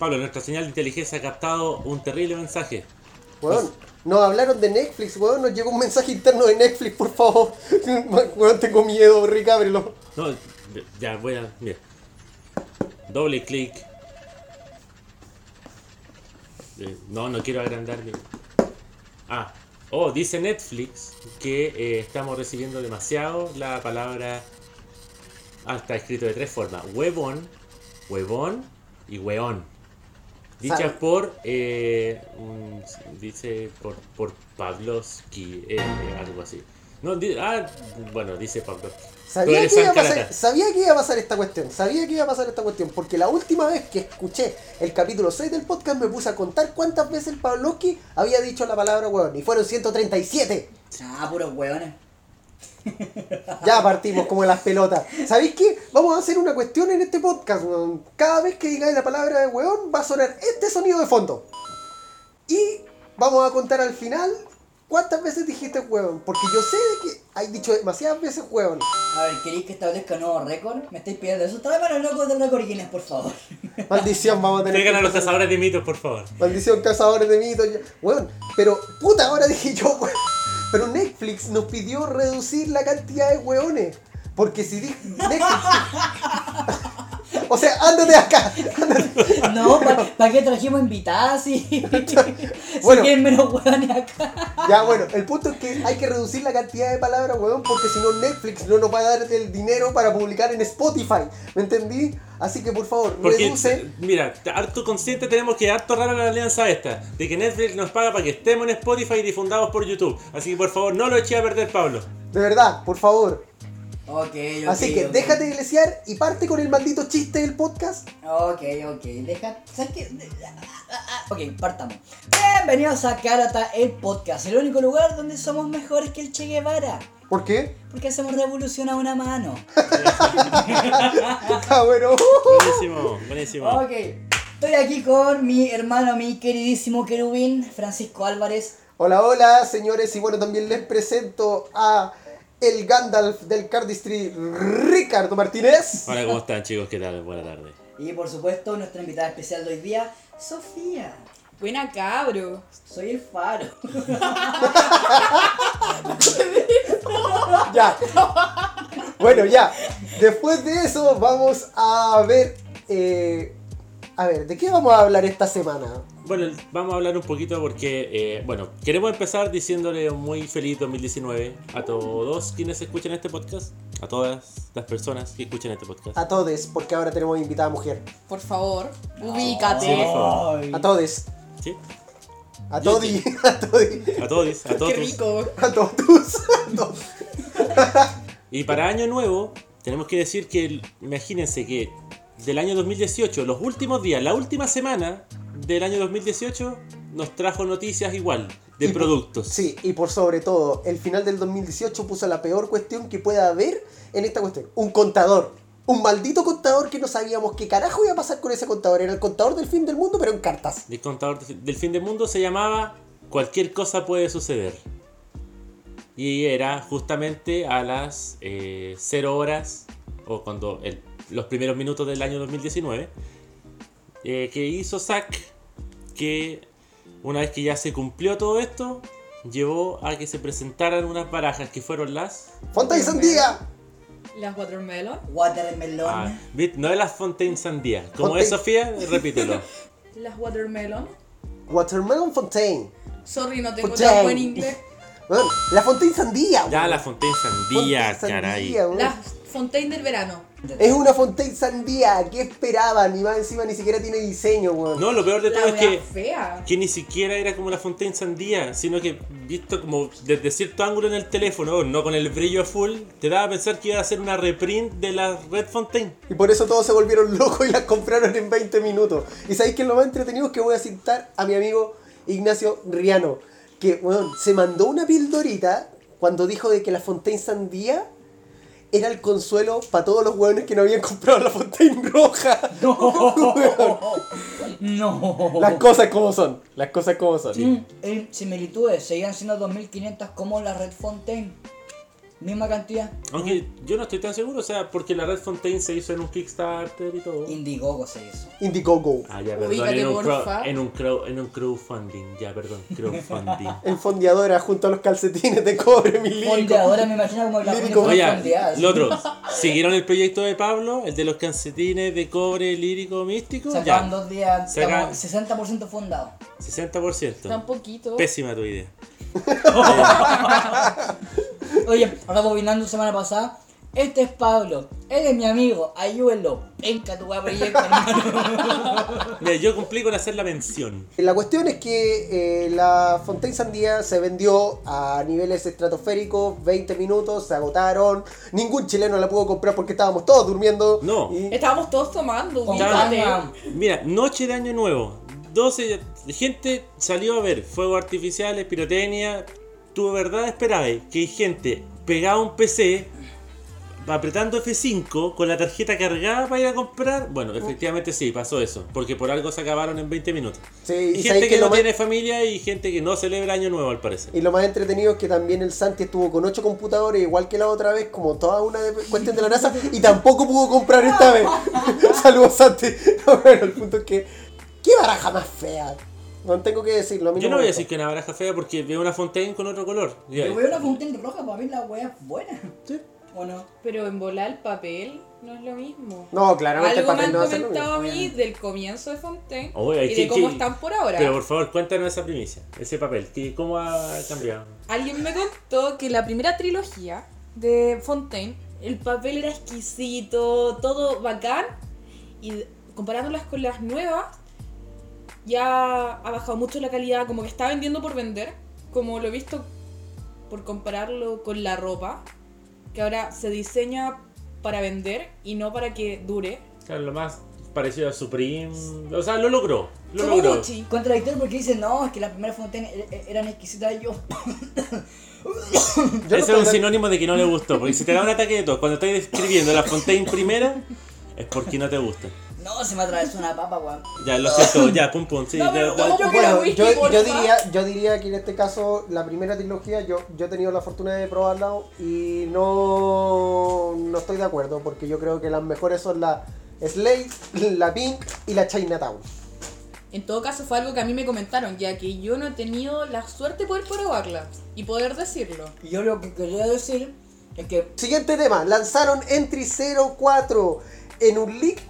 Pablo, nuestra señal de inteligencia ha captado un terrible mensaje. Weón, nos hablaron de Netflix, weón, nos llegó un mensaje interno de Netflix, por favor. Weón, tengo miedo, Rick, ábrelo. No, ya voy a. Mira. Doble clic. Eh, No, no quiero agrandar. Ah, oh, dice Netflix que eh, estamos recibiendo demasiado la palabra. Ah, está escrito de tres formas: huevón, huevón y weón. Dichas Sabe- por. eh, un- dice por, por Pavlovsky, eh, algo así. No, di- ah, bueno, dice Pavlovsky. Sabía que, iba a pasar, sabía que iba a pasar esta cuestión, sabía que iba a pasar esta cuestión, porque la última vez que escuché el capítulo 6 del podcast me puse a contar cuántas veces el Pavlovsky había dicho la palabra weón, y fueron 137. Ah, puros hueones. Ya partimos como las pelotas. ¿Sabéis qué? Vamos a hacer una cuestión en este podcast, weón. Cada vez que digáis la palabra de weón, va a sonar este sonido de fondo. Y vamos a contar al final cuántas veces dijiste weón. Porque yo sé de que hay dicho demasiadas veces weón. A ver, ¿queréis que establezca un nuevo récord? Me estáis pidiendo eso. Tráeme los locos del récord Guinness, por favor. Maldición, vamos a tener Traigan que a los cazadores de mitos, por favor. Maldición, cazadores de mitos. Weón, pero puta, ahora dije yo, weón. Pero Netflix nos pidió reducir la cantidad de weones. Porque si Netflix. o sea, ándate acá. ándate. No, ¿para qué trajimos invitadas si, Bueno. si quieren menos hueones acá? Ya, bueno, el punto es que hay que reducir la cantidad de palabras, weón, porque si no Netflix no nos va a dar el dinero para publicar en Spotify. ¿Me entendí? Así que por favor, Porque, reduce. mira, harto consciente tenemos que harto rara la alianza esta, de que Netflix nos paga para que estemos en Spotify y difundamos por YouTube. Así que por favor, no lo eché a perder, Pablo. De verdad, por favor. Ok, ok. Así que ok. déjate de lesear y parte con el maldito chiste del podcast. Ok, ok, deja. ¿Sabes qué? Ok, partamos. Bienvenidos a Karata, el podcast, el único lugar donde somos mejores que el Che Guevara. ¿Por qué? Porque hacemos revolución a una mano. Ah, bueno. Buenísimo, buenísimo. Ok, estoy aquí con mi hermano, mi queridísimo querubín, Francisco Álvarez. Hola, hola, señores. Y bueno, también les presento a el Gandalf del Cardistry, Ricardo Martínez. Hola, ¿cómo están chicos? ¿Qué tal? Buena tarde. Y por supuesto, nuestra invitada especial de hoy día, Sofía. Buena cabro. Soy el faro. Ya. Bueno, ya. Después de eso, vamos a ver. eh, a ver, ¿de qué vamos a hablar esta semana? Bueno, vamos a hablar un poquito porque, eh, bueno, queremos empezar diciéndole un muy feliz 2019 a todos quienes escuchan este podcast, a todas las personas que escuchan este podcast. A todos, porque ahora tenemos invitada mujer. Por favor, ubícate. Sí, por favor. A todos. ¿Sí? A todi. A todi. A todos, a todos. Qué rico. A todos. A todos. Y para año nuevo, tenemos que decir que, imagínense que del año 2018, los últimos días, la última semana del año 2018, nos trajo noticias igual, de Y por- productos. Sí, y por sobre todo, el final del 2018 puso la peor cuestión que pueda haber en esta cuestión. Un contador. Un maldito contador que no sabíamos qué carajo iba a pasar con ese contador. Era el contador del fin del mundo, pero en cartas. El contador de- del fin del mundo se llamaba Cualquier cosa puede suceder. Y era justamente a las 0 horas, o cuando el- los primeros minutos del año 2019, eh, que hizo Zack, que una vez que ya se cumplió todo esto, llevó a que se presentaran unas barajas que fueron las... ¡Fonta y sandía! Las watermelon. Watermelon. ah, no de las Fontaine Sandía. ¿Cómo Fontaine. es, Sofía? Repítelo. Las watermelon. Watermelon Fontaine. Sorry, no tengo Fontaine. tan buen inglés. La Fontaine sandía. Ya, la Fontaine Sandía, Fontaine caray. sandía. Las Fontaine del verano. Es una Fontaine sandía. ¿Qué esperaban? Y más encima ni siquiera tiene diseño, weón. No, lo peor de La todo es que, fea. que ni siquiera era como la Fontaine Sandía, sino que visto como desde cierto ángulo en el teléfono, no con el brillo a full, te daba a pensar que iba a ser una reprint de la Red Fontaine. Y por eso todos se volvieron locos y las compraron en 20 minutos. Y sabéis que lo más entretenido es que voy a citar a mi amigo Ignacio Riano, que weón, se mandó una pildorita cuando dijo de que la Fontaine Sandía era el consuelo para todos los weones que no habían comprado la Fontaine Roja. Weón, No. las cosas como son, las cosas como son. En similitudes, seguían siendo 2500 como la Red Fontaine. Misma cantidad. Aunque yo no estoy tan seguro, o sea, porque la Red Fontaine se hizo en un Kickstarter y todo. Indiegogo se hizo. Indiegogo. Ah, ya, perdón, Ubícate, en un, crowd, porfa. en, un crowd, en un crowdfunding, ya, perdón, crowdfunding. En fondeadora junto a los calcetines de cobre, mi lírico. Fondeadora me imagino como la Lírico. Oye, lo otro, ¿siguieron el proyecto de Pablo? El de los calcetines de cobre lírico místico. Se acaban dos días, Se acaban- estamos 60% fundado. 60%. Tan poquito. Pésima tu idea. Oye, ahora bobinando semana pasada. Este es Pablo, él es mi amigo, ayúdenlo. Venga tu hermano. Mira, yo cumplí con hacer la mención. La cuestión es que eh, la Fontaine Sandía se vendió a niveles estratosféricos, 20 minutos, se agotaron. Ningún chileno la pudo comprar porque estábamos todos durmiendo. No. Y- Estábamos todos tomando. Mira, noche de año nuevo. 12 gente salió a ver fuegos artificiales, pirotecnia. Tu verdad esperaba que hay gente pegada a un PC apretando F5 con la tarjeta cargada para ir a comprar. Bueno, efectivamente sí, pasó eso. Porque por algo se acabaron en 20 minutos. Sí, Y y gente que, no más- tiene familia y gente que no celebra año nuevo al parecer. Y lo más entretenido es que también el Santi estuvo con 8 computadores, igual que la otra vez, como toda una de- cuestión de la NASA, y tampoco pudo comprar esta vez. Saludos, Santi. No, bueno, el punto es que. ¿Qué baraja más fea? No tengo que decirlo. A mí Yo no me voy a decir que una baraja fea porque veo una Fontaine con otro color. Yo veo una fontaine roja, para mí la weá es buena. Sí. ¿O no? Pero en volar el papel no es lo mismo. No, claramente el Algo me papel han no ser lo comentado a mí del comienzo de Fontaine Oye, y ¿qué- de cómo están por ahora. Pero por favor, cuéntanos esa primicia, ese papel. ¿qué- ¿Cómo ha cambiado? Alguien me contó que la primera trilogía de Fontaine, el papel era exquisito, todo bacán, y comparándolas con las nuevas, ya ha bajado mucho la calidad, como que está vendiendo por vender, como lo he visto por compararlo con la ropa, que ahora se diseña para vender y no para que dure. Claro, lo más parecido a Supreme. O sea, lo logró. Lo Como logró. Gucci. Contradictorio porque dicen, no, es que la primera fontaine e- eran exquisitas y yo. Yo no Ese es estoy un sinónimo de que no le gustó. Porque si te da un ataque de tos cuando estás describiendo la Fontaine primera, es porque no te gusta. No, se me atravesó una papa, weón. Ya, lo siento, ya, pum pum. Sí. Yo quiero Bueno, whisky, yo, yo porfa. diría, yo diría que en este caso la primera trilogía yo, yo he tenido la fortuna de probarla y no, no estoy de acuerdo porque yo creo que las mejores son la Slade, la Pink y la Chinatown. En todo caso fue algo que a mí me comentaron, ya que yo no he tenido la suerte de poder probarla y poder decirlo. Y yo lo que quería decir es que Siguiente tema, lanzaron Entry 04 en un leak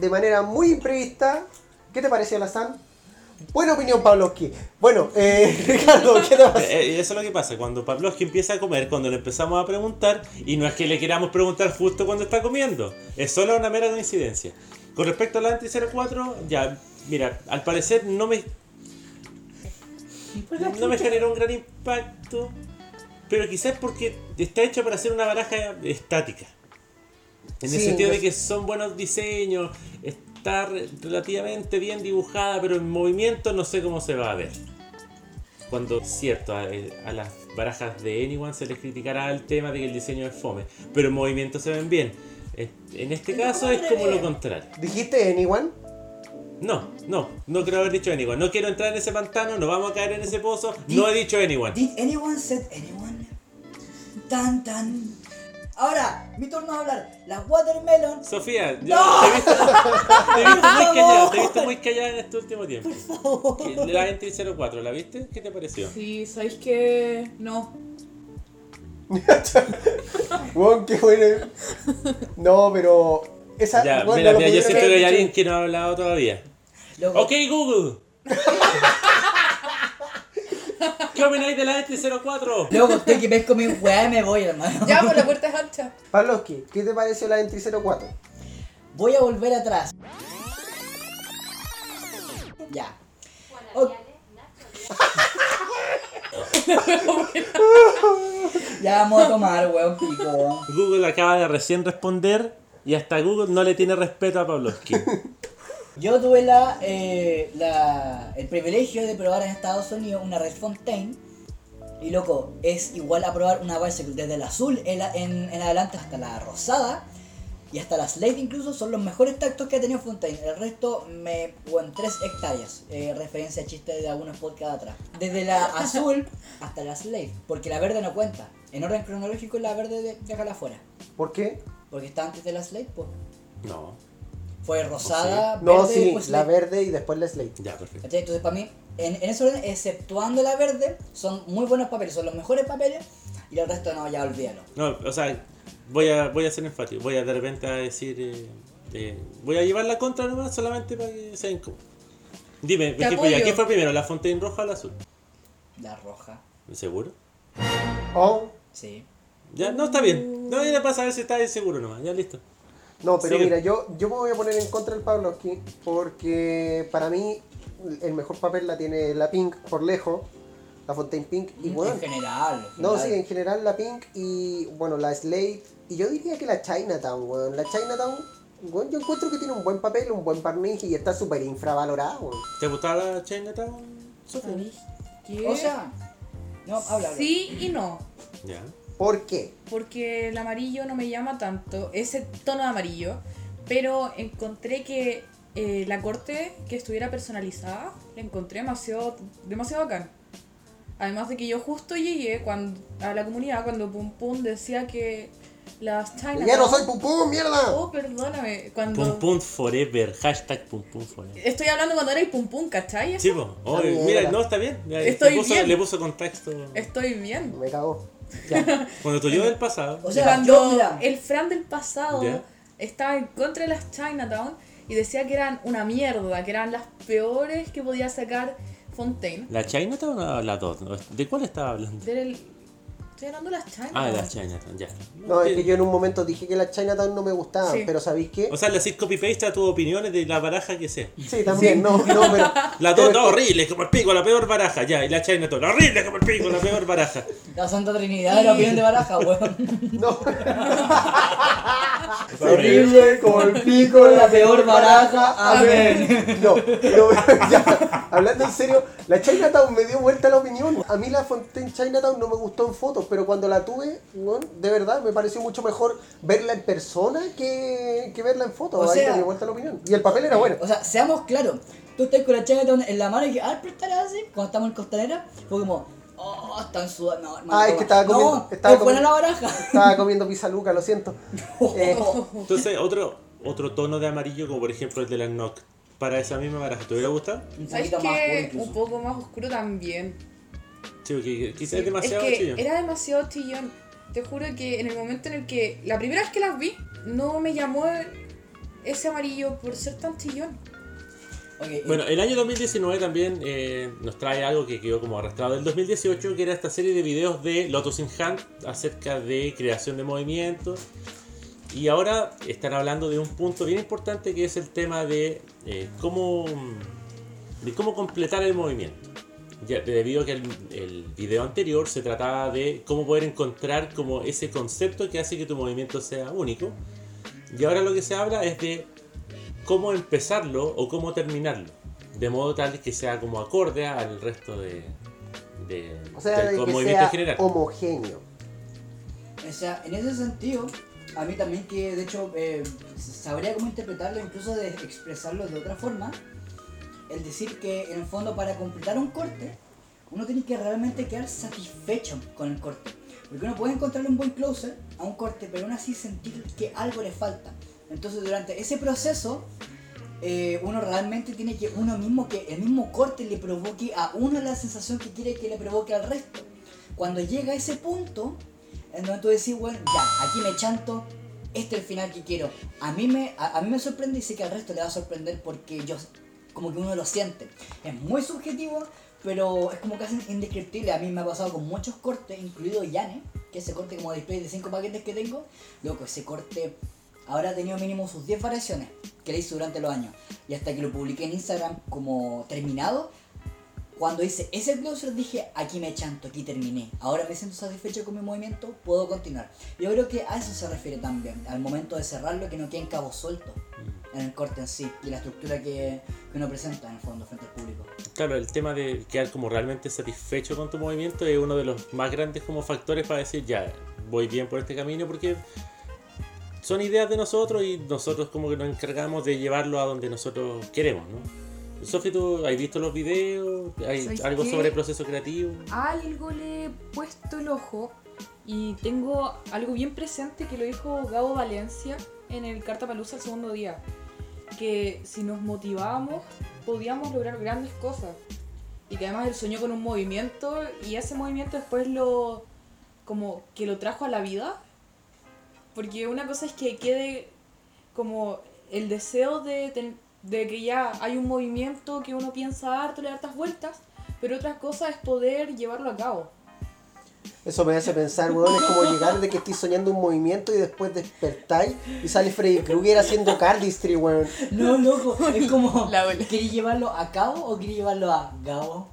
de manera muy imprevista. ¿Qué te pareció la Sam? Buena opinión, Pavlovsky. Bueno, eh, Ricardo, ¿qué te pasa? Eh, Eso es lo que pasa, cuando Pavlovsky empieza a comer, cuando le empezamos a preguntar, y no es que le queramos preguntar justo cuando está comiendo, es solo una mera coincidencia. Con respecto a la Anti 04, ya, mira, al parecer no me, no me generó un gran impacto, pero quizás porque está hecho para hacer una baraja estática. En el sentido de que son buenos diseños, está re- relativamente bien dibujada, pero en movimiento no sé cómo se va a ver. Cuando, cierto, a, a las barajas de Anyone se les criticará el tema de que el diseño es fome, pero en movimiento se ven bien. En este caso es como lo contrario. ¿Dijiste Anyone? No, no, no creo haber dicho Anyone. No quiero entrar en ese pantano, no vamos a caer en ese pozo. No he dicho Anyone. ¿Did anyone said anyone? Tan tan. Ahora, mi turno de hablar. Las watermelon. Sofía, yo te he visto, te he visto muy callada, te he visto muy callada en este último tiempo. Que- La Entry 04, ¿la viste? ¿Qué te pareció? Sí, ¿sabéis que No. Wow, qué bueno. No, pero. Esa, Ya, bueno, mira, mira, yo siento que hay alguien que no ha hablado todavía. Loco, Ok, Google. ¿Qué opináis de la Entry 04? Luego estoy que pesco mi weá y me voy, hermano. Ya, pues la puerta es ancha. Pavlovsky, ¿qué te pareció la Entry 04? Voy a volver atrás. Ya. Ya vamos a tomar, weón, pico. Google acaba de recién responder y hasta Google no le tiene respeto a Pavlovsky. Yo tuve la, eh, la- el privilegio de probar en Estados Unidos una Red Fontaine. Y loco, es igual a probar una bicycle desde el azul en, la- en- en adelante hasta la rosada. Y hasta la Slate incluso son los mejores tactos que ha tenido Fontaine. El resto me en 3 hectáreas. eh, referencia a chistes de algunos podcasts atrás. Desde la azul hasta la Slate. Porque la verde no cuenta. en orden cronológico la verde de, de acá afuera. ¿Por qué? Porque está antes de la Slate, pues. No, Fue rosada, No, verde, sí, después la Slate. verde y después la Slate. ya, perfecto. ¿Cachai? Entonces, para mí, en, en ese orden, exceptuando la verde, son muy buenos papeles, son los mejores papeles, y el resto no, ya olvídalo. No, o sea, voy a, voy a ser enfático. Voy a de repente a decir. eh, eh, voy a llevar la contra nomás solamente para que sea incómodo. Dime, ¿qué, fue, ya, apoyo. ¿qué fue primero? ¿La Fontaine roja o la azul? La roja, ¿Seguro? Oh, sí. Ya, no, está bien. No, era para saber si estás seguro nomás. Ya, listo. No, pero mira, yo, yo me voy a poner en contra del Pavlovsky porque para mí el mejor papel la tiene la Pink por lejos, la Fontaine Pink y bueno, en general. en no, general. sí, en general la Pink y bueno, la Slate y yo diría que la Chinatown, weón. La Chinatown, weón, yo encuentro que tiene un buen papel, un buen barniz y está súper infravalorada, weón. ¿Te gustaba la Chinatown? Sofía? O sea, no, habla, habla. sí y no. Ya. ¿Por qué? Porque el amarillo no me llama tanto, ese tono de amarillo. Pero encontré que eh, la corte que estuviera personalizada, la encontré demasiado, demasiado bacán. Además de que yo justo llegué cuando, a la comunidad cuando Pum Pum decía que las Chinatown... Ya no soy pupú, mierda. Oh, perdóname. Cuando... Pum pum forever. Hashtag pum pum forever. Estoy hablando cuando era el Pum Pum, ¿cachai? Sí, po. Oh, mira, no, está bien. Estoy le, puso, bien. le puso contexto. Estoy bien. Me cagó. Ya. Cuando tu yo del pasado. O sea, cuando yo, mira, el Fran del pasado Ya. estaba en contra de las Chinatown y decía que eran una mierda, que eran las peores que podía sacar Fontaine. ¿La Chinatown o la 2? ¿De cuál estaba hablando? Del- Estoy hablando de las Chinatown. Ah, de la Chinatown, ya. No, es que yo en un momento dije que las Chinatown no me gustaban, Sí. pero ¿sabéis qué? O sea, le hacís copy-paste a tus opiniones de la baraja que sea. Sí, también, no, no, pero... La pero 2, es no, horrible, como el pico, la peor baraja, ya. Y la Chinatown, horrible como el pico, la peor baraja. la Santa Trinidad la opinión de Baraja, weón. No. Horrible como el pico la peor baraja, amén. No, pero ya, hablando en serio, la Chinatown me dio vuelta la opinión. A mí la Fontaine Chinatown no me gustó en fotos, pero cuando la tuve, bueno, de verdad, me pareció mucho mejor verla en persona que, que verla en fotos. O Ahí sea- me dio vuelta la opinión. Y el papel era bueno. O sea, seamos claros. Tú estás con la Chinatown en la mano y dije, ah, pero estará así. Cuando estamos en Costanera, fue como, oh, están sudando. No, hermano, Ah, es que estaba comiendo- No, estaba la comiendo- baraja. Estaba comiendo pizza luca, lo siento. Eh, Entonces, otro, otro tono de amarillo, como por ejemplo el de la Nock, para esa misma baraja, ¿te hubiera gustado? Un ¿Sabes poquito más oscuro. Un poco más oscuro también. Sí, porque quizás Sí, es demasiado es que chillón. era demasiado chillón. Te juro que en el momento en el que. La primera vez que las vi, no me llamó ese amarillo por ser tan chillón. Bueno, el año 2019 también eh, nos trae algo que quedó como arrastrado del 2018, que era esta serie de videos de Lotus in Hand acerca de creación de movimientos. Y ahora están hablando de un punto bien importante que es el tema de eh, cómo, de cómo completar el movimiento. Debido a que el, el video anterior se trataba de cómo poder encontrar como ese concepto que hace que tu movimiento sea único. Y ahora lo que se habla es de cómo empezarlo o cómo terminarlo. De modo tal que sea como acorde al resto de, de- o sea, del de que movimiento sea en general. homogéneo. O sea, en ese sentido, a mí también que de hecho eh, sabría cómo interpretarlo, incluso de expresarlo de otra forma, el decir que en el fondo para completar un corte, uno tiene que realmente quedar satisfecho con el corte. Porque uno puede encontrarle un buen closer a un corte, pero aún así sentir que algo le falta. Entonces durante ese proceso, eh, uno realmente tiene que uno mismo, que el mismo corte le provoque a uno la sensación que quiere que le provoque al resto. Cuando llega a ese punto, en donde tú decís, bueno, ya, aquí me chanto, este es el final que quiero. A mí me, a, a mí me sorprende y sé que al resto le va a sorprender porque yo, como que uno lo siente. Es muy subjetivo, pero es como casi indescriptible. A mí me ha pasado con muchos cortes, incluido Yane, que ese corte como display de 5 paquetes que tengo. Loco, ese corte ahora ha tenido mínimo sus 10 variaciones que le hice durante los años. Y hasta que lo publiqué en Instagram como terminado, cuando hice ese closer dije, aquí me chanto, aquí terminé. Ahora me siento satisfecho con mi movimiento, puedo continuar. Yo creo que a eso se refiere también, al momento de cerrarlo, que no queden cabos sueltos en el corte en sí y la estructura que, que uno presenta en el fondo frente al público. Claro, el tema de quedar como realmente satisfecho con tu movimiento es uno de los más grandes como factores para decir, ya, voy bien por este camino porque son ideas de nosotros y nosotros como que nos encargamos de llevarlo a donde nosotros queremos, ¿no? Sofi, ¿tú has visto los videos? ¿Hay ¿Sabes algo qué? sobre el proceso creativo? Algo le he puesto el ojo, Y tengo algo bien presente que lo dijo Gabo Valencia en el Carta Palusa el segundo día. Que si nos motivábamos, podíamos lograr grandes cosas. Y que además él soñó con un movimiento y ese movimiento después lo. como que lo trajo a la vida. Porque una cosa es que quede como el deseo de, ten- de que ya hay un movimiento que uno piensa harto, le da hartas vueltas, pero otra cosa es poder llevarlo a cabo. Eso me hace pensar, weón, es como llegar de que estoy soñando un movimiento y después despertáis y sale Freddy Krueger haciendo cardistry, weón. No, loco, es como. ¿Queréis llevarlo a cabo o queréis llevarlo a Gabo?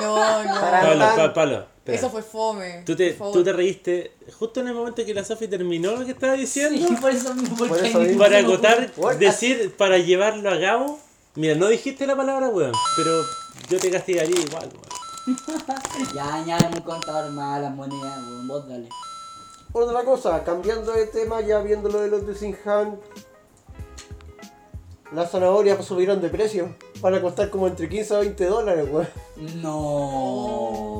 No, no. Para- Pablo, Pa- Pablo, espera. Eso fue fome. Tú te, tú te reíste justo en el momento que la Sofi terminó lo que estaba diciendo. Sí, por eso mismo. Por eso mismo. Para What? decir, para llevarlo a cabo. Mira, no dijiste la palabra weón, pero yo te castigaría igual, weón. Ya, ya, un contador más las monedas, weón, vos dale. Otra cosa, cambiando de tema, ya viendo lo de los de Sinhan, las zanahorias subieron de precio. Van a costar como entre 15 a 20 dólares, weón. No.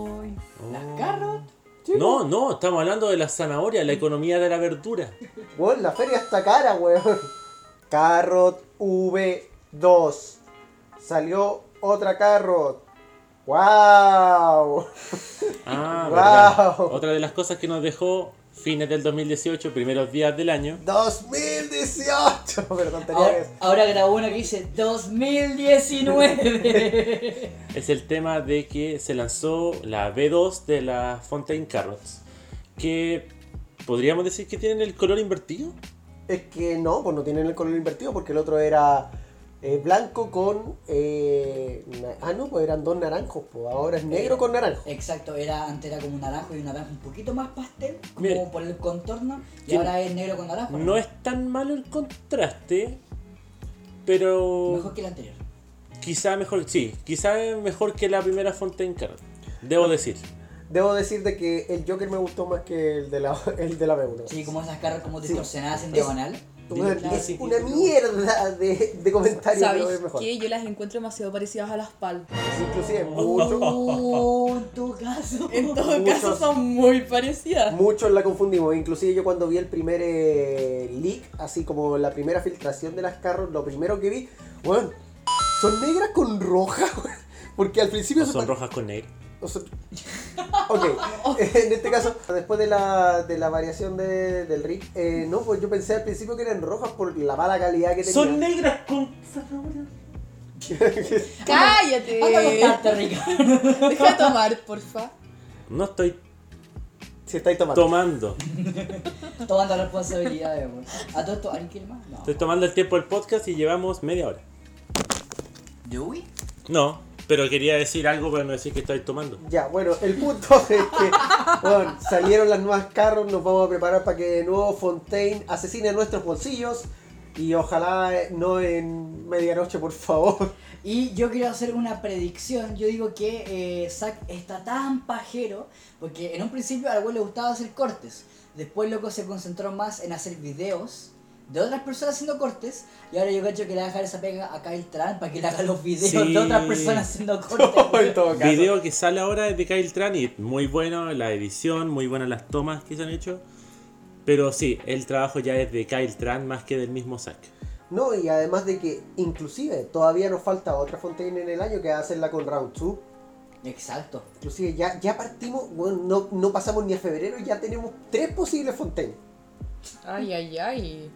Las carros. No, no, estamos hablando de la zanahoria, la economía de la verdura. Weón, la feria está cara, weón. Carrot V2. Salió otra carrot. ¡Wow! Ah, Wow. verdad. Otra de las cosas que nos dejó fines del 2018, primeros días del año. 2018. Perdón, tenía Ahora, que... ahora grabó una que dice 2019. es el tema de que se lanzó la B2 de la Fontaine Carrots. Que podríamos decir que tienen el color invertido. Es que no, pues no tienen el color invertido porque el otro era eh, blanco con... eh, ah, no, pues eran dos naranjos, pues ahora es negro con naranjo. Exacto, era antes era como un naranjo y un naranjo un poquito más pastel, como Mira. por el contorno, y ahora es negro con naranjo. No es tan malo el contraste, pero Mejor que el anterior. quizá mejor, sí, quizá mejor que la primera Fontaine Carrot. Debo decir. Debo decir de que el Joker me gustó más que el de la, el de la B1. Sí, como esas carras como Sí. distorsionadas en Es- diagonal. Claro, es sí, una sí, mierda de, de comentarios, ¿Sabéis qué? Yo las encuentro demasiado parecidas a las palmas. Inclusive muchos, Uh, en tu caso. En todo Muchos- caso son muy parecidas. muchos la confundimos. Inclusive yo cuando vi el primer eh, leak, así como la primera filtración de las carros, lo primero que vi, bueno, son negras con roja, weón. Porque al principio O se son rojas con negro. O sea- ok, en este caso, después de la, de la variación de- del rig, eh, no, pues yo pensé al principio que eran rojas por la mala calidad que Son tenían. negras con zanahoria. ¡Cállate! Anda a acostarte, Ricardo. Deja de tomar, porfa. No estoy si estáis tomando. tomando. Tomando responsabilidades, weón. A todo esto, ¿alguien quiere más? No. Estoy tomando el tiempo del podcast y llevamos media hora. ¿Dewey? No, pero quería decir algo para no decir que estoy tomando. Ya, bueno, el punto es que bueno, salieron las nuevas carros, nos vamos a preparar para que de nuevo Fontaine asesine nuestros bolsillos y ojalá eh, no en medianoche, por favor. Y yo quiero hacer una predicción. Yo digo que eh, Zack está tan pajero porque en un principio al güey le gustaba hacer cortes. Después, loco, se concentró más en hacer videos de otras personas haciendo cortes. Y ahora yo cacho que le va a dejar esa pega a Kyle Tran para que le haga los videos Sí. de otras personas haciendo cortes. en todo caso. Video que sale ahora es de Kyle Tran y muy bueno la edición, muy buenas las tomas que se han hecho. Pero sí, el trabajo ya es de Kyle Tran más que del mismo Zack. No, y además de que inclusive todavía nos falta otra Fontaine en el año que va a hacerla con Round 2. Exacto. Inclusive ya, ya partimos, bueno, no, no pasamos ni a febrero y ya tenemos tres posibles Fontaine. Ay, ay, ay.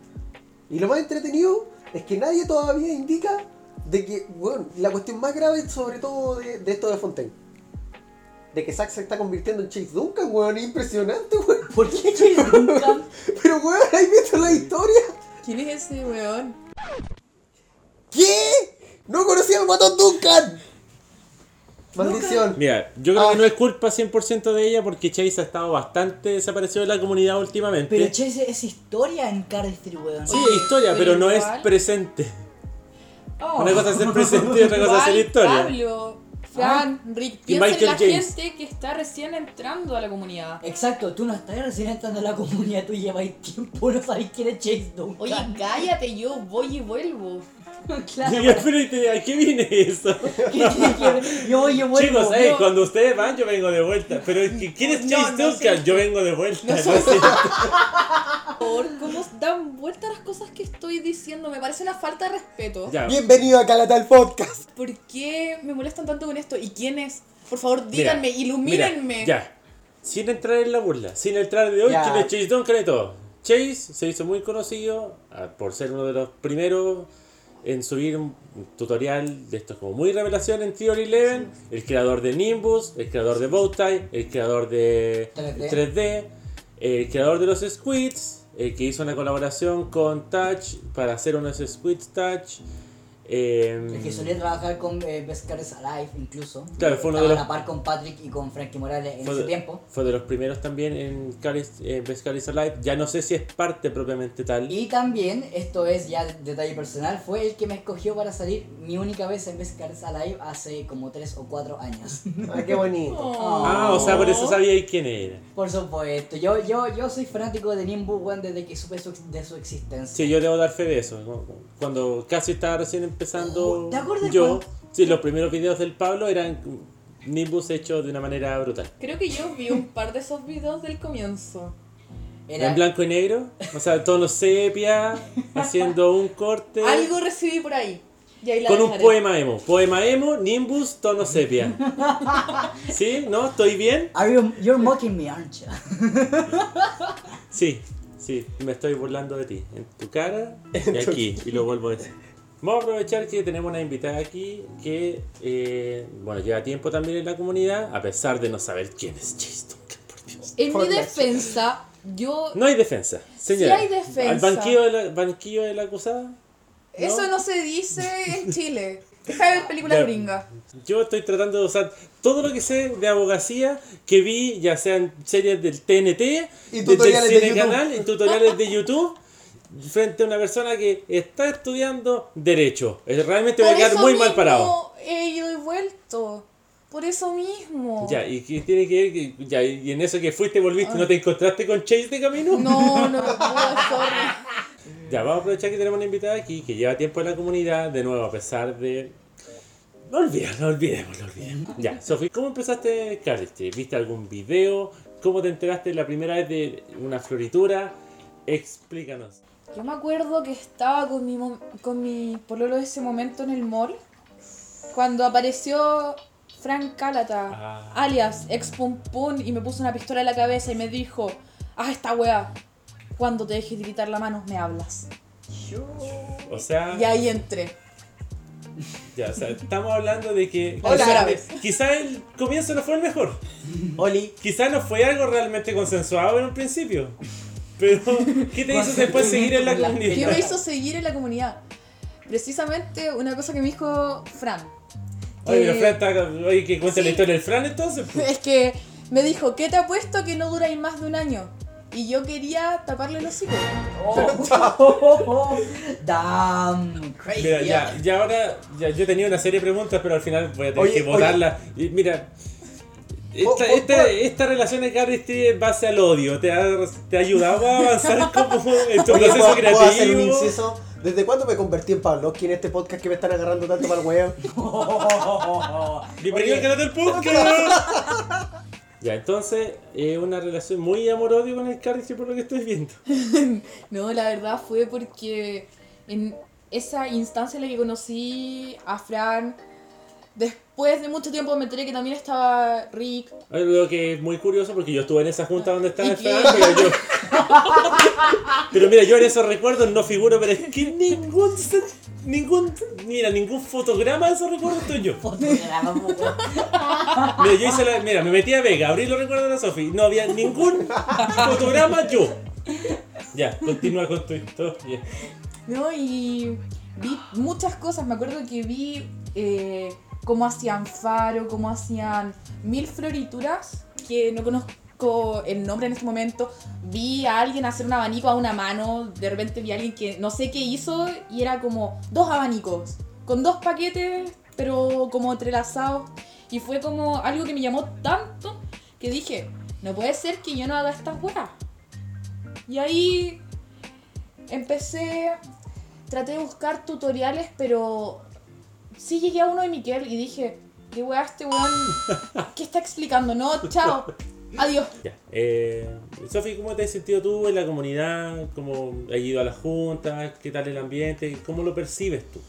Y lo más entretenido es que nadie todavía indica de que, bueno, la cuestión más grave sobre todo de, de esto de Fontaine. De que Zack se está convirtiendo en Chase Duncan, weón, es impresionante, weón. ¿Por qué Chase Duncan? Pero weón, ¿has visto la historia? ¿Quién es ese weón? ¿Qué? No conocía al matón Duncan. Maldición. Mira, yo creo Ah. que no es culpa 100% de ella porque Chase ha estado bastante desaparecido de la comunidad últimamente. Pero Chase es historia en Cardistry, weón. sí, es historia, pero no es presente. Oh. Una cosa es ser presente y otra cosa es ser historia. Pablo, Fran, Rick, Y piensa en Michael la James. gente que está recién entrando a la comunidad. Exacto, tú no estás recién entrando en la comunidad, tú llevas tiempo, no sabes quién es Chase Duncan. Oye, cállate, yo voy y vuelvo. claro. Ya, pero ¿y ¿a qué viene eso? Yo voy, yo vuelvo. Chicos, eh, yo- cuando ustedes van, yo vengo de vuelta. Pero es que, ¿quién es No, Chase no Duncan? sé. Yo vengo de vuelta. No no sé. favor, ¿cómo dan vuelta las cosas que estoy diciendo? Me parece una falta de respeto. Ya. Bienvenido a Calatal Podcast. ¿Por qué me molestan tanto con esto? ¿Y quién es? Por favor, Mira, díganme, mira, ilumínenme. ya. Sin entrar en la burla, sin entrar de hoy, Ya. ¿quién es Chase Duncan y todo? Chase se hizo muy conocido ah, por ser uno de los primeros en subir un tutorial de estos como muy revelación en Theory 11, el creador de Nimbus, el creador de Bowtie, el creador de 3D. 3D, el creador de los Squids, el que hizo una colaboración con Touch para hacer unos Squids Touch. Eh, El que solía trabajar con eh, Best Cars Alive incluso. Claro, fue uno de Estaba los- a la par con Patrick y con Frankie Morales en fue ese de- tiempo. Fue de los primeros también en Caris, eh, Best Caris Alive. Ya no sé si es parte propiamente tal. Y también, esto es ya detalle personal, fue el que me escogió para salir mi única vez en Best Cars Alive hace como 3 o 4 años. Ah, qué bonito. Oh. Ah, o sea, por eso sabíais quién era. Por supuesto, yo, yo, yo soy fanático de Nimbus One desde que supe su- de su existencia. Sí, yo debo dar fe de eso. Cuando casi estaba recién empezando ¿Te acuerdas yo, cuando- sí, los primeros videos del Pablo eran Nimbus hechos de una manera brutal. Creo que yo vi un par de esos videos del comienzo. Era- En blanco y negro, o sea, tono sepia, haciendo un corte. Algo recibí por ahí. Y ahí la Con un dejaré. poema emo. Poema emo, Nimbus, tono sepia. ¿Sí? ¿No? ¿Estoy bien? Are you, you're mocking me, aren't you? Sí, sí, me estoy burlando de ti. En tu cara y aquí, y lo vuelvo a decir. Vamos a aprovechar que tenemos una invitada aquí que, eh, bueno, lleva tiempo también en la comunidad, a pesar de no saber quién es Chase Duncan, por Dios. En Por mi defensa, yo. No hay defensa, señora. hay defensa. ¿Al banquillo de la, banquillo de la acusada? Eso no se dice en Chile. Deja de ver películas gringas. Yo estoy tratando de usar todo lo que sé de abogacía que vi, ya sean series del TNT, Y del tutoriales de cine YouTube. canal, y tutoriales de YouTube, frente a una persona que está estudiando Derecho. Eh, Realmente voy a Por quedar muy mal parado. He ido y vuelto. Por eso mismo. Ya, ¿y qué tiene que ver? Ya, y en eso que fuiste y volviste, ¿no te encontraste con Chase de camino? No, no puedo, sorry. Ya, vamos a aprovechar que tenemos una invitada aquí que lleva tiempo en la comunidad, de nuevo, a pesar de... No olvidemos, no olvidemos, no olvidemos. Ya, Sofi, ¿cómo empezaste Cardistry? ¿Viste algún video? ¿Cómo te enteraste la primera vez de una floritura? Explícanos. Yo me acuerdo que estaba con mi, con mi pololo de ese momento en el mall. Cuando apareció Frank Calata, Ah. alias ex Pum Pum, y me puso una pistola en la cabeza y me dijo: Haz esta weá. Cuando te dejes de gritar la mano, me hablas. O sea, Y ahí entré. ya, o sea, estamos hablando de que Hola. quizá el comienzo no fue el mejor. Oli, Quizá no fue algo realmente consensuado en un principio. Pero, ¿qué te hizo después seguir en la la comunidad? ¿Qué me hizo seguir en la comunidad? Precisamente una cosa que me dijo Fran. Oye, pero que- Fran está, oye, que cuenta la Sí. historia del Fran entonces. pues. Es que me dijo, ¿qué te apuesto que no duráis más de un año? Y yo quería taparle los hocico. Oh, damn, crazy. Mira, ya, ya ahora, ya, yo tenía una serie de preguntas, pero al final voy a tener Oye, que votarla. Y mira, esta, esta, esta relación de Carrie Street en base al odio, ¿te ha, te ha ayudado a avanzar como en tu Oye, proceso ¿puedo, puedo hacer un creativo? inciso? ¿Desde cuándo me convertí en Pavlovsky en este podcast que me están agarrando tanto para el huevo? Bienvenido al canal del podcast. ya, entonces, es una relación muy amor-odio con el Carrie por lo que estoy viendo. No, la verdad fue porque en esa instancia en la que conocí a Fran, después de mucho tiempo me enteré que también estaba Rick. Lo que es muy curioso porque yo estuve en esa junta donde estaba. Fran, pero yo. pero mira, yo en esos recuerdos no figuro, pero es que ningún. Ningún. Mira, ningún fotograma de esos recuerdos estoy yo. Fotograma. Mira, yo hice la. Mira, me metí a Vega, abrí los recuerdos de la Sofi. No había ningún fotograma yo. Ya, continúa con tu historia. ¿no? Y vi muchas cosas. Me acuerdo que vi eh, cómo hacían faro, cómo hacían mil florituras, que no conozco el nombre en este momento. Vi a alguien hacer un abanico a una mano. De repente vi a alguien que no sé qué hizo y era como dos abanicos, con dos paquetes, pero como entrelazados. Y fue como algo que me llamó tanto que dije, no puede ser que yo no haga estas weas. Y ahí empecé, traté de buscar tutoriales, pero sí llegué a uno de Miquel y dije, ¿qué wea este weón? ¿Qué está explicando? No, chao. Adiós. Ya. Eh, Sofi, ¿cómo te has sentido tú en la comunidad? ¿Cómo has ido a las juntas? ¿Qué tal el ambiente? ¿Cómo lo percibes tú?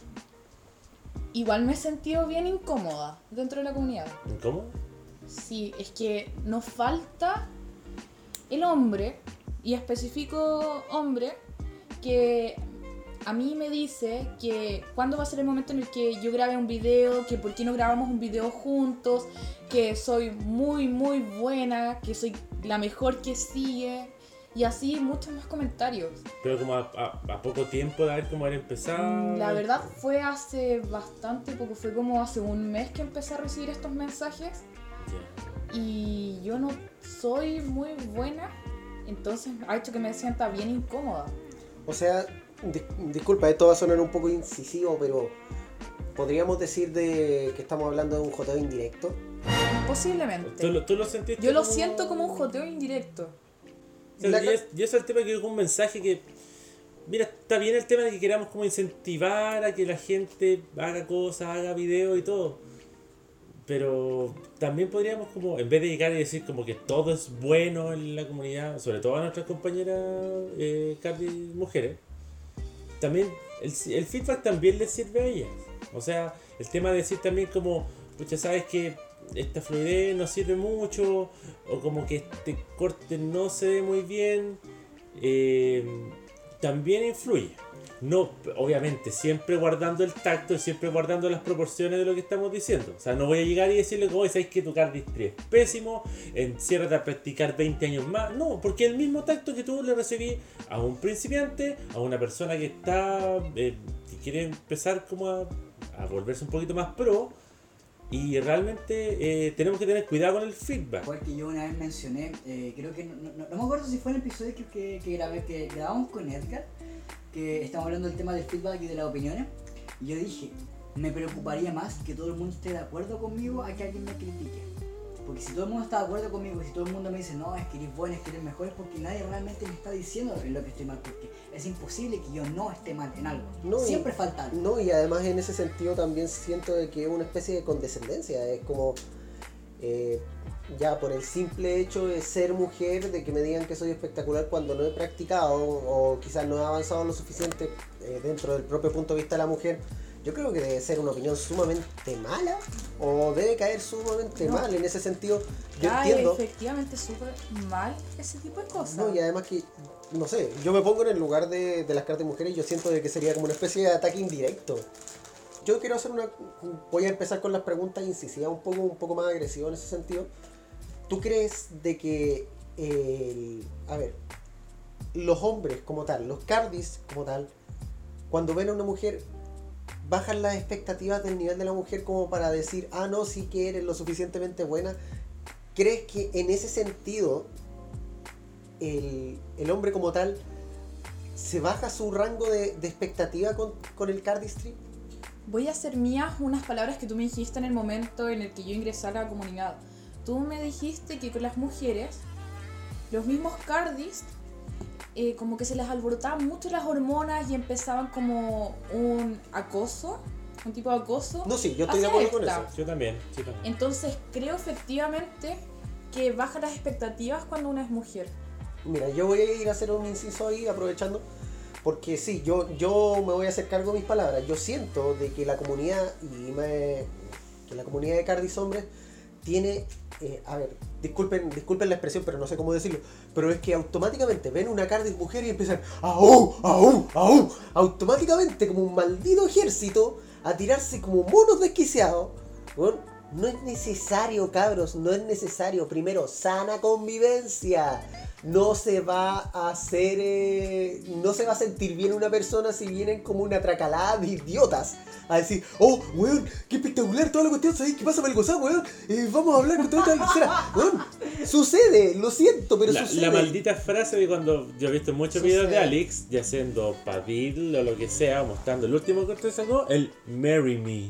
Igual me he sentido bien incómoda dentro de la comunidad. ¿Cómo? Sí, es que nos falta el hombre, y específico hombre, que a mí me dice que cuándo va a ser el momento en el que yo grabe un video, que por qué no grabamos un video juntos, que soy muy, muy buena, que soy la mejor que sigue, y así muchos más comentarios. Pero como a, a- a poco tiempo de haber como haber empezado. Mm, La verdad fue hace bastante poco, fue como hace un mes que empecé a recibir estos mensajes. Y yo no soy muy buena, entonces ha hecho que me sienta bien incómoda. O sea, dis- disculpa, esto va a sonar un poco incisivo, pero podríamos decir de que estamos hablando de un joteo indirecto. ¿Tú, Posiblemente. lo, ¿Tú lo sentiste? Yo lo siento como un joteo indirecto. O sea, La y, es, y eso es el tema que es un mensaje que. Mira, está bien el tema de que queramos como incentivar a que la gente haga cosas, haga videos y todo. Pero también podríamos como, en vez de llegar y decir como que todo es bueno en la comunidad, sobre todo a nuestras compañeras eh, Cardi mujeres, también el, el feedback también les sirve a ellas. O sea, el tema de decir también como, pucha, sabes que esta fluidez no sirve mucho, o como que este corte no se ve muy bien, eh, también influye. No, obviamente, siempre guardando el tacto y siempre guardando las proporciones de lo que estamos diciendo. O sea, no voy a llegar y decirle, oye, sabes que tu cardistry es pésimo, enciérrate a practicar 20 años más. No, porque el mismo tacto que tú le recibí a un principiante, a una persona que está, eh, que quiere empezar como a, volverse un poquito más pro. Y realmente eh, tenemos que tener cuidado con el feedback. Fue que yo una vez mencioné, eh, creo que no, no- no me acuerdo si fue en el episodio que, que, que grabé, que grabamos con Edgar, que estamos hablando del tema del feedback y de las opiniones. Y yo dije, me preocuparía más que todo el mundo esté de acuerdo conmigo a que alguien me critique. Porque si todo el mundo está de acuerdo conmigo, si todo el mundo me dice, no, es que eres bueno, es que eres mejor, es porque nadie realmente me está diciendo en lo que estoy mal. Porque es imposible que yo no esté mal en algo. No, Siempre falta algo. No, y además en ese sentido también siento de que es una especie de condescendencia. Es como, eh, ya por el simple hecho de ser mujer, de que me digan que soy espectacular cuando no he practicado o quizás no he avanzado lo suficiente eh, dentro del propio punto de vista de la mujer, yo creo que debe ser una opinión sumamente mala o debe caer sumamente No. mal. En ese sentido, yo Cae entiendo. efectivamente súper mal ese tipo de cosas. No, y además que, no sé, yo me pongo en el lugar de, de las cartas mujeres y yo siento de que sería como una especie de ataque indirecto. Yo quiero hacer una... Voy a empezar con las preguntas incisivas, un poco, un poco más agresivo en ese sentido. ¿Tú crees de que, el- a ver, los hombres como tal, los cardis como tal, cuando ven a una mujer, bajan las expectativas del nivel de la mujer como para decir, ah, no, sí que eres lo suficientemente buena? ¿Crees que en ese sentido el, el hombre como tal se baja su rango de, de expectativa con, con el cardistry? Voy a hacer mías unas palabras que tú me dijiste en el momento en el que yo ingresé a la comunidad. Tú me dijiste que con las mujeres, los mismos cardis, eh, como que se les alborotaban mucho las hormonas y empezaban como un acoso, un tipo de acoso. No, sí, yo estoy de acuerdo con eso. Yo también, yo también. Entonces creo efectivamente que baja las expectativas cuando una es mujer. Mira, yo voy a ir a hacer un inciso ahí aprovechando. Porque sí, yo, yo me voy a hacer cargo de mis palabras. Yo siento de que la comunidad y me- que la comunidad de cardis hombres tiene, eh, a ver, disculpen, disculpen la expresión, pero no sé cómo decirlo, pero es que automáticamente ven una cardis mujer y empiezan ¡Aú! ¡Aú! ¡Aú! Automáticamente como un maldito ejército a tirarse como monos desquiciados. Bueno, no es necesario, cabros, no es necesario. Primero, sana convivencia. No se va a hacer, eh, no se va a sentir bien una persona si vienen como una tracalada de idiotas a decir, oh, weón, qué espectacular toda la cuestión, ¿sabes qué pasa para el gozar, weón? Eh, vamos a hablar con toda esta tercera. Weón, sucede, lo siento, pero La, sucede. la maldita frase de cuando yo he visto muchos Sucede. videos de Alex, ya haciendo padil o lo que sea, mostrando el último corte sacó, el Marry Me.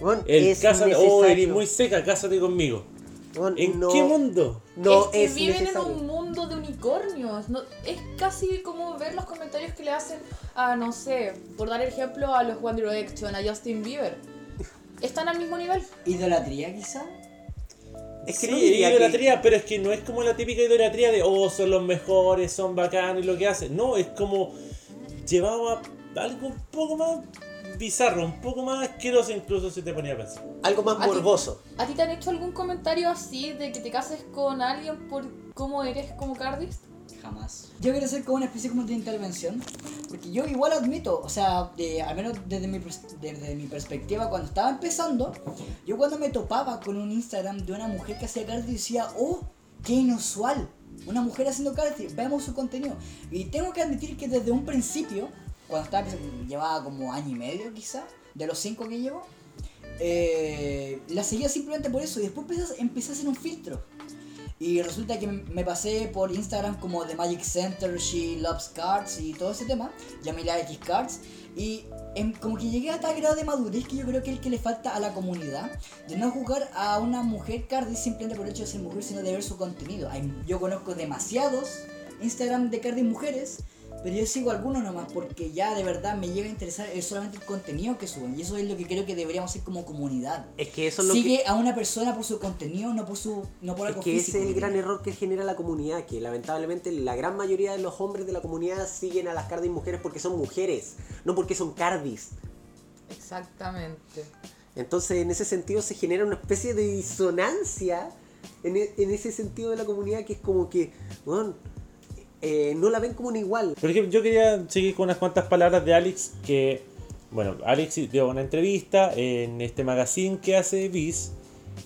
Weón, El es cásate, oh, eres muy seca, cásate conmigo. Weón, ¿En no- qué mundo? No es que es viven necesario. en un mundo de unicornios. No, es casi como ver los comentarios que le hacen a, no sé, por dar ejemplo, a los One Direction, a Justin Bieber. Están al mismo nivel. Idolatría, quizá. Es que sí, no diría que- idolatría, pero es que no es como la típica idolatría de, oh, son los mejores, son bacanos y lo que hacen. No, es como llevado a algo un poco más bizarro, un poco más asqueroso incluso si te ponía a pensar. Algo más ¿A ti- morboso. ¿A ti te han hecho algún comentario así de que te cases con alguien por cómo eres como Cardis? Jamás. Yo quiero hacer como una especie como de intervención. Porque yo igual admito, o sea, de- al menos desde mi, desde mi perspectiva, cuando estaba empezando, yo cuando me topaba con un Instagram de una mujer que hacía cardio decía, oh, qué inusual. Una mujer haciendo cardio, veamos su contenido. Y tengo que admitir que desde un principio, cuando estaba empezando, llevaba como año y medio quizá, de los cinco que llevo, eh, la seguía simplemente por eso. Y después empecé a hacer un filtro. Y resulta que me pasé por Instagram como The Magic Center, She Loves Cards y todo ese tema, Yamila X Cards. Y em, como que llegué a tal grado de madurez que yo creo que es el que le falta a la comunidad de no jugar a una mujer Cardi simplemente por el hecho de ser mujer, sino de ver su contenido. Hay- yo conozco demasiados Instagram de Cardi mujeres, pero yo sigo algunos nomás porque ya de verdad me llega a interesar es solamente el contenido que suben. Y eso es lo que creo que deberíamos hacer como comunidad. Es que eso es lo Sigue que. a una persona por su contenido, no por su no por Es algo que ese es el gran error que genera la comunidad, que lamentablemente la gran mayoría de los hombres de la comunidad siguen a las cardis mujeres porque son mujeres, no porque son cardis. Exactamente. Entonces en ese sentido se genera una especie de disonancia en, e- en ese sentido de la comunidad que es como que, bueno, eh, no la ven como un igual. Por ejemplo, yo quería seguir con unas cuantas palabras de Alex que, bueno, Alex dio una entrevista en este magazine que hace Viz,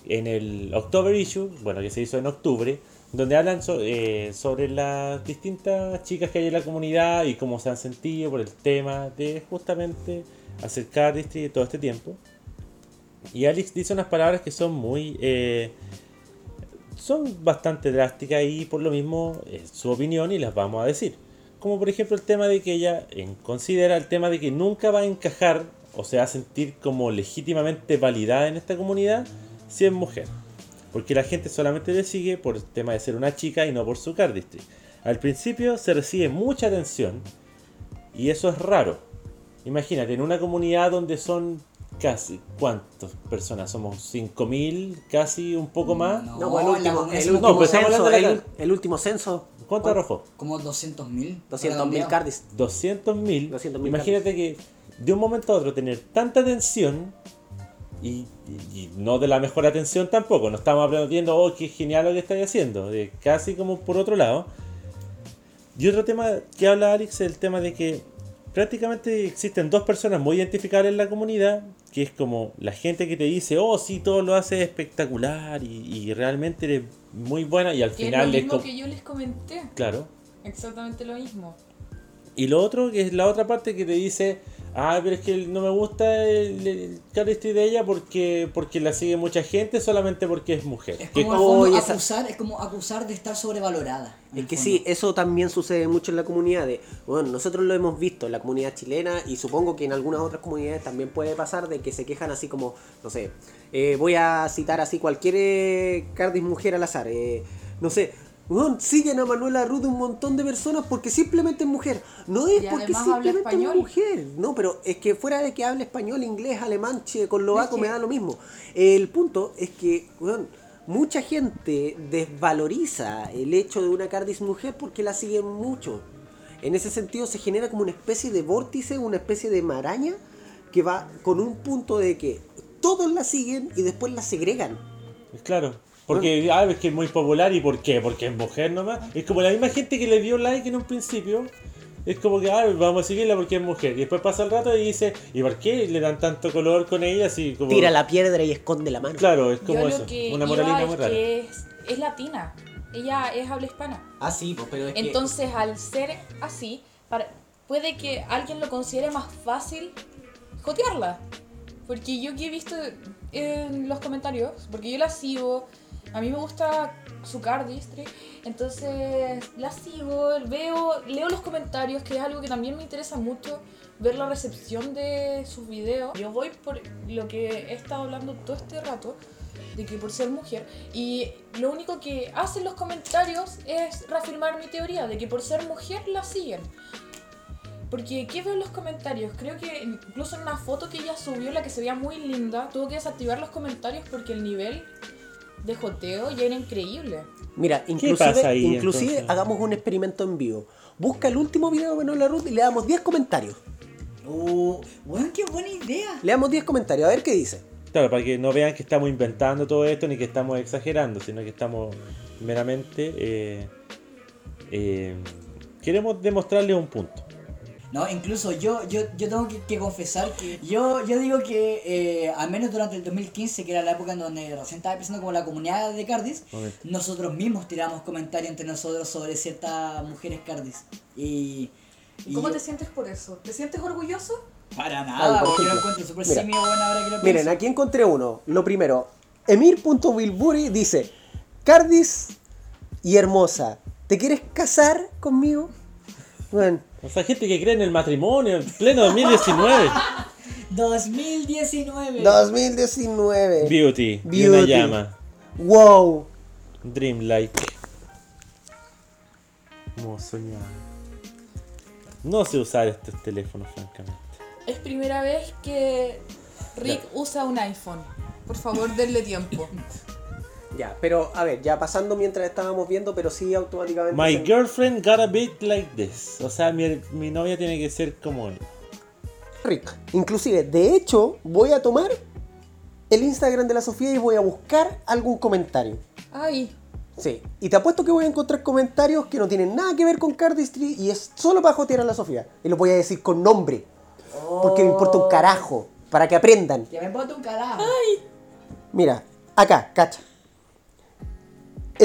en el October Issue, bueno, que se hizo en octubre, donde hablan eh, sobre las distintas chicas que hay en la comunidad y cómo se han sentido por el tema de justamente acercar todo este tiempo. Y Alex dice unas palabras que son muy... eh, son bastante drásticas y por lo mismo es su opinión y las vamos a decir. Como por ejemplo el tema de que ella considera el tema de que nunca va a encajar o se va a sentir como legítimamente validada en esta comunidad si es mujer. Porque la gente solamente le sigue por el tema de ser una chica y no por su cardistry. Al principio se recibe mucha atención y eso es raro. Imagínate, en una comunidad donde son casi, ¿cuántas personas? Somos 5.000, casi un poco más. No, No, el la último, comunidad el último No, censo, hablando de la el, último censo, ¿Cuánto arrojó? Como 200 mil. 200.000 cardis. 200.000. 200.000 Imagínate que de un momento a otro tener tanta atención y, y- y no de la mejor atención tampoco. No estamos aprendiendo, oh, qué genial lo que estáis haciendo. de casi como por otro lado. Y otro tema que habla Alex es el tema de que prácticamente existen dos personas muy identificables en la comunidad, que es como la gente que te dice, oh, sí, todo lo hace espectacular y, y realmente eres muy buena y al Que es final lo mismo que yo les comenté. Claro. Exactamente lo mismo. Y lo otro, que es la otra parte que te dice, ah, pero es que no me gusta el, el de ella porque, porque la sigue mucha gente solamente porque es mujer. Es Que- como, fondo esa- acusar, es como acusar de estar sobrevalorada. Es que fondo. sí, eso también sucede mucho en la comunidad. De, bueno, nosotros lo hemos visto en la comunidad chilena y supongo que en algunas otras comunidades también puede pasar de que se quejan así como, no sé, eh, voy a citar así cualquier eh, cardis mujer al azar. eh, no sé, bueno, siguen a Manuela Ruth un montón de personas porque simplemente es mujer. No es Y porque simplemente es mujer. No, pero es que fuera de que hable español, inglés, alemán, checoslovaco, Es que- me da lo mismo. El punto es que, weón, mucha gente desvaloriza el hecho de una Cardis mujer porque la siguen mucho. En ese sentido se genera como una especie de vórtice, una especie de maraña que va con un punto de que todos la siguen y después la segregan. Claro. Porque ah, es que es muy popular y ¿por qué? Porque es mujer nomás. Es como la misma gente que le dio like en un principio. Es como que ah, vamos a seguirla porque es mujer. Y después pasa el rato y dice, ¿y por qué le dan tanto color con ella? Así como... Tira la piedra y esconde la mano. Claro, es como yo eso. que Una moralina es muy rara. que es, es latina. Ella es habla hispana. Ah, sí, pues, pero es que- Entonces, al ser así, para- puede que alguien lo considere más fácil jotearla. Porque yo que he visto en los comentarios, porque yo la sigo A mí me gusta su cardistry, entonces la sigo, veo, leo los comentarios, que es algo que también me interesa mucho, ver la recepción de sus videos. Yo voy por lo que he estado hablando todo este rato, de que por ser mujer, y lo único que hacen los comentarios es reafirmar mi teoría, de que por ser mujer la siguen. Porque, ¿qué veo en los comentarios? Creo que incluso en una foto que ella subió, la que se veía muy linda, tuvo que desactivar los comentarios porque el nivel de joteo ya era increíble. Mira, inclusive, pasa ahí, inclusive entonces? hagamos un experimento en vivo. Busca el último video de Manuela Ruth y le damos 10 comentarios. Weón, qué buena idea. Le damos 10 comentarios, a ver qué dice. Claro, para que no vean que estamos inventando todo esto ni que estamos exagerando, sino que estamos meramente. eh, eh, queremos demostrarles un punto. No, incluso yo, yo, yo tengo que, que confesar que yo, yo digo que eh, al menos durante el 2015, que era la época en donde recién estaba empezando como la comunidad de Cardis, nosotros mismos tiramos comentarios entre nosotros sobre ciertas mujeres Cardis. Y, y ¿Cómo yo- te sientes por eso? ¿Te sientes orgulloso? Para nada, por weón, yo ejemplo, lo encuentro súper simio, bueno, ahora que lo Miren, pienso. aquí encontré uno. Lo primero, Emir.Bilburi dice: Cardis y hermosa, ¿te quieres casar conmigo? Bueno, O sea, gente que cree en el matrimonio en pleno 2019. 2019. 2019. Beauty, y una Beauty. llama. Wow. Dreamlike. Como soñar. No sé usar estos teléfonos, francamente. Es primera vez que Rick usa un iPhone. Por favor, denle tiempo. Ya, pero a ver, ya pasando mientras estábamos viendo, pero sí automáticamente. My se- girlfriend got a bit like this. O sea, mi, mi novia tiene que ser como él. Rick. Inclusive, de hecho, voy a tomar el Instagram de la Sofía y voy a buscar algún comentario. Ay, Sí, y te apuesto que voy a encontrar comentarios que no tienen nada que ver con Cardistry y es solo para jotear a la Sofía. Y lo voy a decir con nombre, porque me importa un carajo, para que aprendan. Que me importa un carajo. Mira, acá, cacha.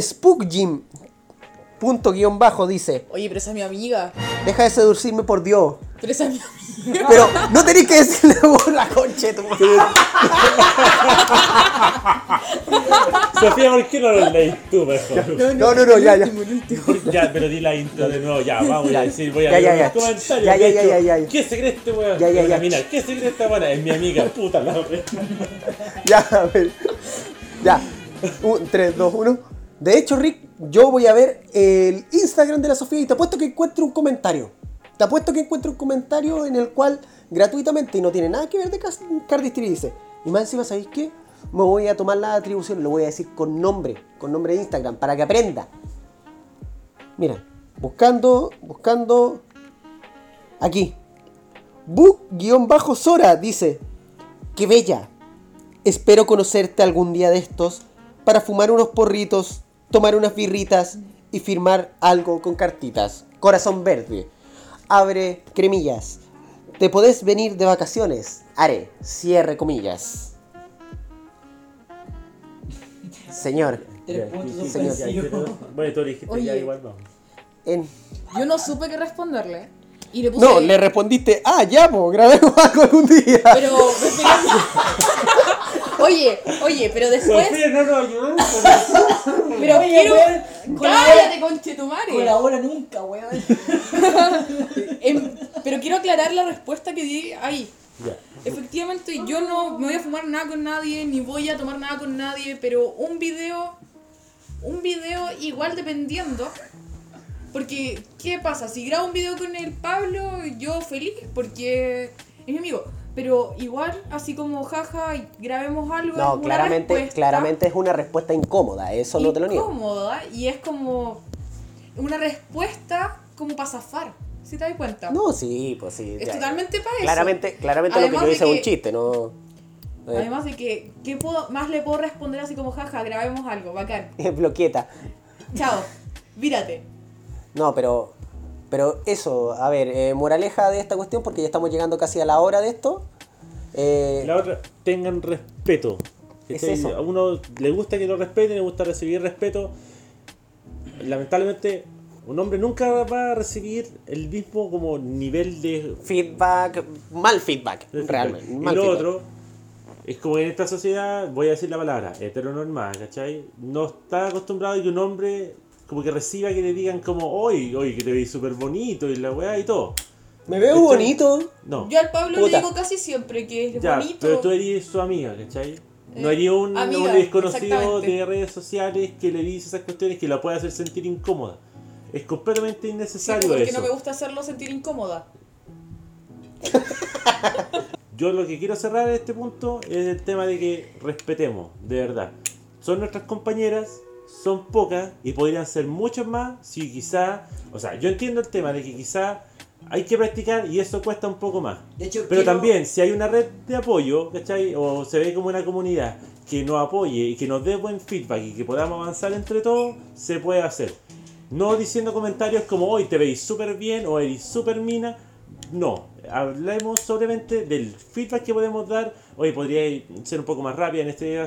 Spookjim, punto guion bajo, dice, oye, pero esa es mi amiga. deja de seducirme por Dios. Pero esa es mi amiga. Pero no tenéis que decirle por la concha de tu madre. Sofía, ¿por qué no lo lees tú mejor? No, no, no, ya, ya. ya, pero di la intro de nuevo. Ya, vamos Ya. a decir, voy a Ya, leer ya, los ya. comentarios. Ya, ya, de ya, hecho, ya, ya, ya. ¿Qué se cree este weón? Ya, ya, Una ya. mina, ¿Qué se cree esta buena? Es mi amiga, puta la. Ya, a ver. Ya. Un, 3, 2, 1. De hecho, Rick, yo voy a ver el Instagram de la Sofía y te apuesto que encuentro un comentario. Te apuesto que encuentro un comentario en el cual gratuitamente y no tiene nada que ver de Cas- Cardistry dice. Y más encima, ¿sabéis qué? Me voy a tomar la atribución, lo voy a decir con nombre, con nombre de Instagram, para que aprenda. Mira, buscando, buscando. Aquí. Book-Sora dice. ¡Qué bella! Espero conocerte algún día de estos para fumar unos porritos, tomar unas birritas y firmar algo con cartitas. Corazón verde. Abre cremillas. Te podés venir de vacaciones. Are, cierre comillas. Señor, Tres puntos Bueno, tú dijiste ya igual vamos. en... Yo no supe qué responderle. Y le puse. No, le respondiste, ah, ya, pues, grabemos algo algún día. Pero. Oye, oye, pero después. Sofía, no nos ayudó. Pero Oye, quiero. weón, ¡Cállate, conchetumare! Colabora nunca, weón. Em, pero quiero aclarar la respuesta que di ahí. Ya. Efectivamente, yo no me voy a fumar nada con nadie, ni voy a tomar nada con nadie, pero un video, un video igual dependiendo. Porque, ¿qué pasa? Si grabo un video con el Pablo, yo feliz, porque es mi amigo. Pero igual, así como jaja, grabemos algo. es No, una claramente, respuesta claramente es una respuesta incómoda, eso no te lo niego. incómoda y es como una respuesta como para zafar. ¿Sí te das cuenta? No, sí, pues sí. Es ya. totalmente para eso. Claramente, claramente lo que yo hice es un chiste, no. eh, Además de que, ¿qué puedo, más le puedo responder así como jaja, grabemos algo, bacán. bloqueta. Chao, vírate. No, pero. Pero eso, a ver, eh, moraleja de esta cuestión, porque ya estamos llegando casi a la hora de esto. Eh, La otra, tengan respeto. Eso. A uno le gusta que lo respeten, le gusta recibir respeto. Lamentablemente, un hombre nunca va a recibir el mismo como nivel de feedback, mal feedback, realmente. mal y lo feedback. otro, es como en esta sociedad, voy a decir la palabra, heteronormada, ¿cachai? No está acostumbrado a que un hombre como que reciba que le digan como, oye, oye, que te veis súper bonito y la weá y todo. Me veo bonito. No. Yo al Pablo Puta. le digo casi siempre que es Ya, bonito. pero tú eres su amiga, ¿cachai? No Eh, eres un, amiga, un desconocido de redes sociales que le dice esas cuestiones que la puede hacer sentir incómoda. Es completamente Sí, innecesario porque eso. no me gusta hacerlo sentir incómoda. Yo lo que quiero cerrar en este punto es el tema de que respetemos, de verdad. Son nuestras compañeras, son pocas y podrían ser muchas más si quizá, o sea, yo entiendo el tema de que quizá hay que practicar y eso cuesta un poco más. De hecho, Pero quiero- también, si hay una red de apoyo, ¿cachai? O se ve como una comunidad que nos apoye y que nos dé buen feedback y que podamos avanzar entre todos, se puede hacer. No diciendo comentarios como hoy te veis súper bien o eres súper mina. No, hablemos solamente del feedback que podemos dar. Hoy podría ser un poco más rápida en este,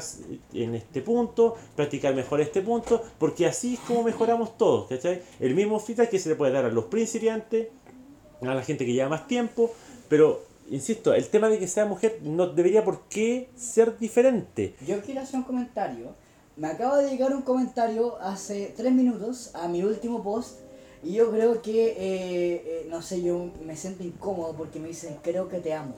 en este punto, practicar mejor este punto, porque así es como mejoramos todos, ¿cachai? El mismo feedback que se le puede dar a los principiantes, a la gente que lleva más tiempo, pero insisto, el tema de que sea mujer no debería por qué ser diferente. Yo quiero hacer un comentario. Me acaba de llegar un comentario hace tres minutos a mi último post y yo creo que, eh, eh, no sé, yo me siento incómodo porque me dicen, creo que te amo.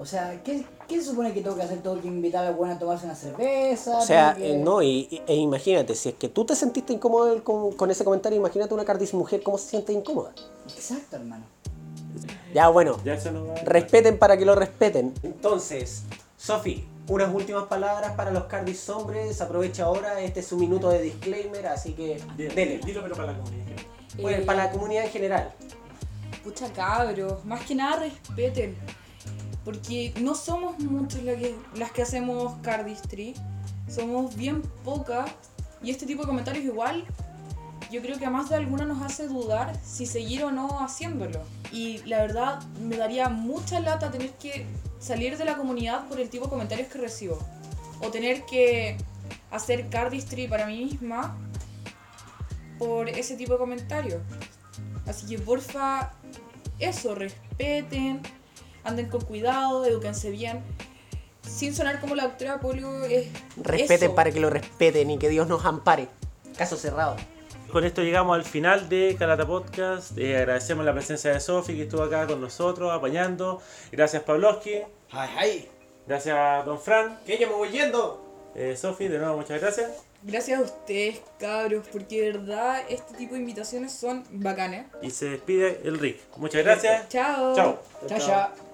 O sea, ¿qué, qué se supone que tengo que hacer? ¿Tengo que invitar a la buena a tomarse una cerveza? O sea, ¿Tengo que- eh, no, y, y- e imagínate, si es que tú te sentiste incómodo con, con ese comentario, imagínate una Cardis mujer cómo se siente incómoda. Exacto, hermano. Ya, bueno, Ya respeten para que lo respeten. Entonces, Sofi, unas últimas palabras para los Cardis hombres. Aprovecha ahora, este es su minuto de disclaimer, así que dele. Dilo, pero para la comunidad. Bueno, Eh, para la comunidad en general. Pucha cabros, más que nada respeten. Porque no somos muchas las que, las que hacemos cardistry. Somos bien pocas. Y este tipo de comentarios igual, yo creo que a más de alguna nos hace dudar si seguir o no haciéndolo. Y la verdad, me daría mucha lata tener que salir de la comunidad por el tipo de comentarios que recibo. O tener que hacer cardistry para mí misma por ese tipo de comentarios. Así que porfa, eso, respeten, anden con cuidado, edúquense bien. Sin sonar como la doctora Polio es. Respeten eso. para que lo respeten y que Dios nos ampare. Caso cerrado. Con esto llegamos al final de Calata Podcast. Eh, agradecemos la presencia de Sofi que estuvo acá con nosotros apañando. Gracias Pavlovsky. ¡Ay, ay! Gracias Don Fran. ¡Que ya me voy yendo! Eh, Sofi, de nuevo muchas gracias. Gracias a ustedes, cabros, porque de verdad este tipo de invitaciones son bacanas. Y se despide el Rick. Muchas gracias. Chao. Chao. Chao, chao.